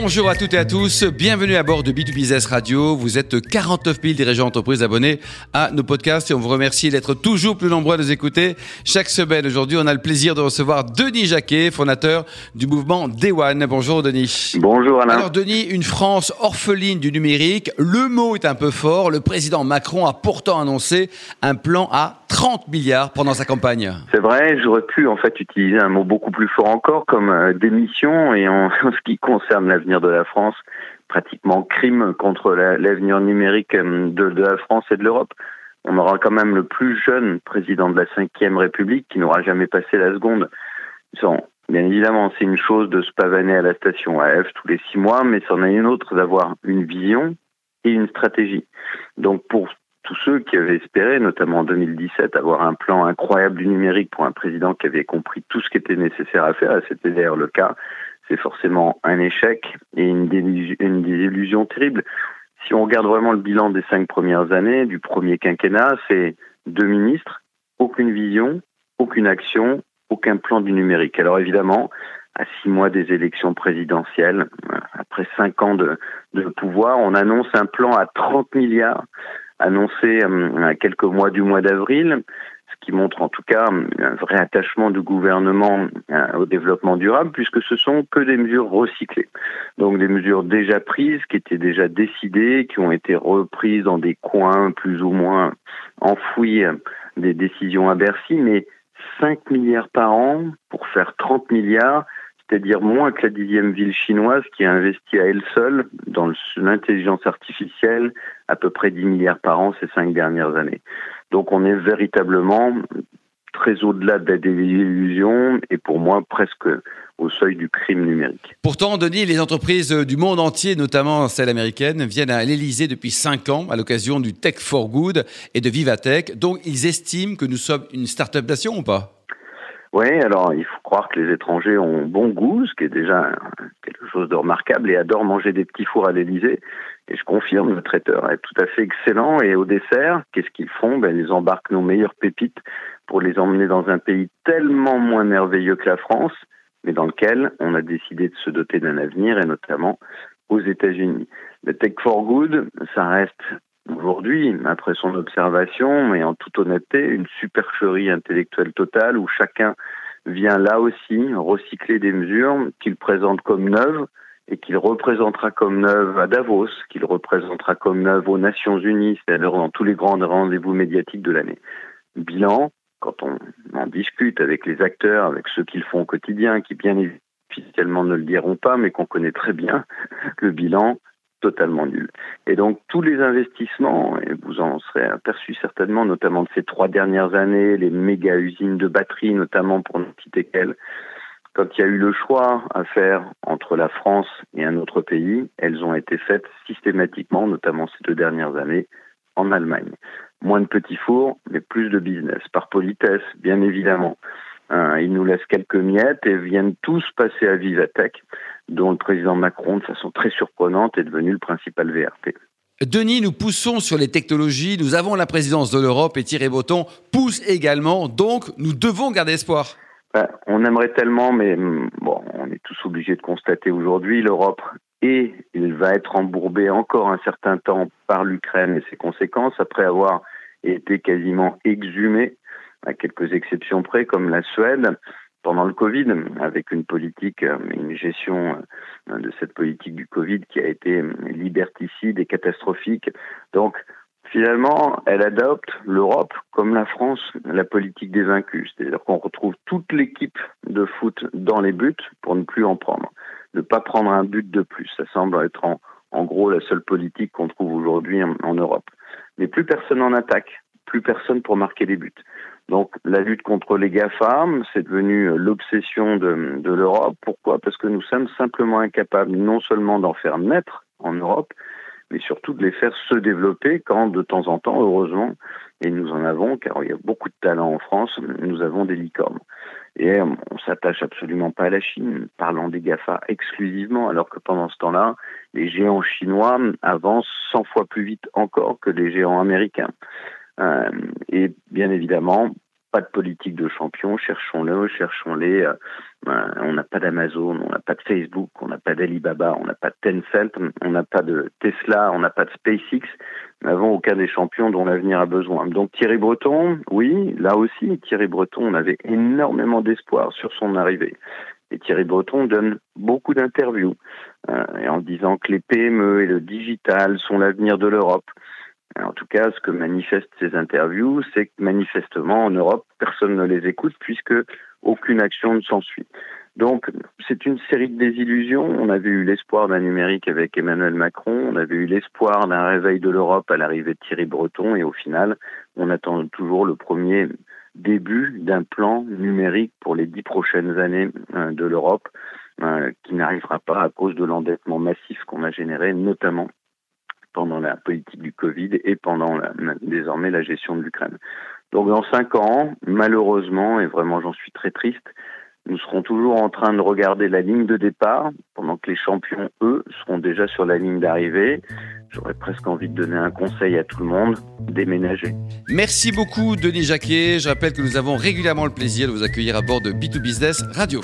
Bonjour à toutes et à tous, bienvenue à bord de B2Business Radio. Vous êtes 49 000 dirigeants d'entreprise abonnés à nos podcasts et on vous remercie d'être toujours plus nombreux à nous écouter chaque semaine. Aujourd'hui, on a le plaisir de recevoir Denis Jacquet, fondateur du mouvement Day One. Bonjour Denis. Bonjour Alain. Alors Denis, une France orpheline du numérique, le mot est un peu fort. Le président Macron a pourtant annoncé un plan à 30 milliards pendant sa campagne. C'est vrai, j'aurais pu en fait utiliser un mot beaucoup plus fort encore comme euh, démission et en, ce qui concerne l'avenir de la France, pratiquement crime contre l'avenir numérique euh, de, de, la France et de l'Europe. On aura quand même le plus jeune président de la Ve République qui n'aura jamais passé la seconde. Bien évidemment, c'est une chose de se pavaner à la station AF tous les six mois, mais c'en est une autre d'avoir une vision et une stratégie. Donc pour tous ceux qui avaient espéré, notamment en 2017, avoir un plan incroyable du numérique pour un président qui avait compris tout ce qui était nécessaire à faire, et c'était d'ailleurs le cas, c'est forcément un échec et une, désillusion terrible. Si on regarde vraiment le bilan des cinq premières années du premier quinquennat, c'est deux ministres, aucune vision, aucune action, aucun plan du numérique. Alors évidemment, à six mois des élections présidentielles, après cinq ans de, de pouvoir, on annonce un plan à 30 milliards annoncé euh, à quelques mois du mois d'avril, qui montre en tout cas un vrai attachement du gouvernement euh, au développement durable, puisque ce sont que des mesures recyclées. Donc des mesures déjà prises, qui étaient déjà décidées, qui ont été reprises dans des coins plus ou moins enfouis des décisions à Bercy, mais 5 milliards par an pour faire 30 milliards, c'est-à-dire moins que la dixième ville chinoise qui a investi à elle seule dans l'intelligence artificielle à peu près 10 milliards par an ces cinq dernières années. Donc on est véritablement très au-delà de la désillusion et pour moi presque au seuil du crime numérique. Pourtant, Denis, les entreprises du monde entier, notamment celles américaines, viennent à l'Elysée depuis cinq ans à l'occasion du Tech for Good et de Vivatech. Donc, ils estiment que nous sommes une start-up nation ou pas? Oui, alors il faut croire que les étrangers ont bon goût, ce qui est déjà quelque chose de remarquable, et adorent manger des petits fours à l'Elysée. Et je confirme, le traiteur est tout à fait excellent. Et au dessert, qu'est-ce qu'ils font? Ben, Ils embarquent nos meilleures pépites pour les emmener dans un pays tellement moins merveilleux que la France, mais dans lequel on a décidé de se doter d'un avenir, et notamment aux États-Unis. Le Tech for Good, ça reste aujourd'hui, après son observation, et en toute honnêteté, une supercherie intellectuelle totale où chacun vient là aussi recycler des mesures qu'il présente comme neuves et qu'il représentera comme neuves à Davos, qu'il représentera comme neuves aux Nations Unies, c'est-à-dire dans tous les grands rendez-vous médiatiques de l'année. Bilan, quand on en discute avec les acteurs, avec ceux qui le font au quotidien, qui bien officiellement ne le diront pas, mais qu'on connaît très bien, le bilan, totalement nul. Et donc tous les investissements, et vous en serez aperçu certainement, notamment de ces trois dernières années, les méga usines de batteries, notamment pour ne citer qu'elles, quand il y a eu le choix à faire entre la France et un autre pays, elles ont été faites systématiquement, notamment ces deux dernières années, en Allemagne. Moins de petits fours, mais plus de business, par politesse, bien évidemment. Hein, ils nous laissent quelques miettes et viennent tous passer à Vivatech, dont le président Macron, de façon très surprenante, est devenu le principal VRP. Denis, nous poussons sur les technologies, nous avons la présidence de l'Europe et Thierry Breton pousse également, donc nous devons garder espoir. Ben, on aimerait tellement, mais mm, bon, on est tous obligés de constater aujourd'hui, l'Europe et il va être embourbé encore un certain temps par l'Ukraine et ses conséquences, après avoir été quasiment exhumé à quelques exceptions près, comme la Suède, pendant le Covid, avec une politique, euh, une gestion euh, de cette politique du Covid qui a été euh, liberticide et catastrophique. Donc, finalement, elle adopte l'Europe, comme la France, la politique des vaincus. C'est-à-dire qu'on retrouve toute l'équipe de foot dans les buts pour ne plus en prendre. Ne pas prendre un but de plus. Ça semble être en, gros la seule politique qu'on trouve aujourd'hui en, en Europe. Mais plus personne en attaque, plus personne pour marquer les buts. Donc la lutte contre les GAFAM, c'est devenu l'obsession de, de l'Europe. Pourquoi? Parce que nous sommes simplement incapables non seulement d'en faire naître en Europe, mais surtout de les faire se développer quand de temps en temps, heureusement, et nous en avons, car il y a beaucoup de talents en France, nous avons des licornes. Et on s'attache absolument pas à la Chine, parlant des GAFA exclusivement, alors que pendant ce temps-là, les géants chinois avancent 100 fois plus vite encore que les géants américains. Euh, et bien évidemment, pas de politique de champion, cherchons-le, cherchons-les. Euh, ben, on n'a pas d'Amazon, on n'a pas de Facebook, on n'a pas d'Alibaba, on n'a pas de Tencent, on n'a pas de Tesla, on n'a pas de SpaceX. Nous n'avons aucun des champions dont l'avenir a besoin. Donc Thierry Breton, oui, là aussi, Thierry Breton, on avait énormément d'espoir sur son arrivée. Et Thierry Breton donne beaucoup d'interviews euh, en disant que les PME et le digital sont l'avenir de l'Europe. En tout cas, ce que manifestent ces interviews, c'est que manifestement en Europe, personne ne les écoute puisque aucune action ne s'ensuit. Donc, c'est une série de désillusions. On avait eu l'espoir d'un numérique avec Emmanuel Macron, on avait eu l'espoir d'un réveil de l'Europe à l'arrivée de Thierry Breton, et au final, on attend toujours le premier début d'un plan numérique pour les dix prochaines années euh, de l'Europe, euh, qui n'arrivera pas à cause de l'endettement massif qu'on a généré, notamment pendant la politique du Covid et pendant désormais la gestion de l'Ukraine. Donc dans cinq ans, malheureusement, et vraiment j'en suis très triste, nous serons toujours en train de regarder la ligne de départ, pendant que les champions, eux, seront déjà sur la ligne d'arrivée. J'aurais presque envie de donner un conseil à tout le monde, déménager. Merci beaucoup Denis Jacquet. Je rappelle que nous avons régulièrement le plaisir de vous accueillir à bord de B2Business Radio.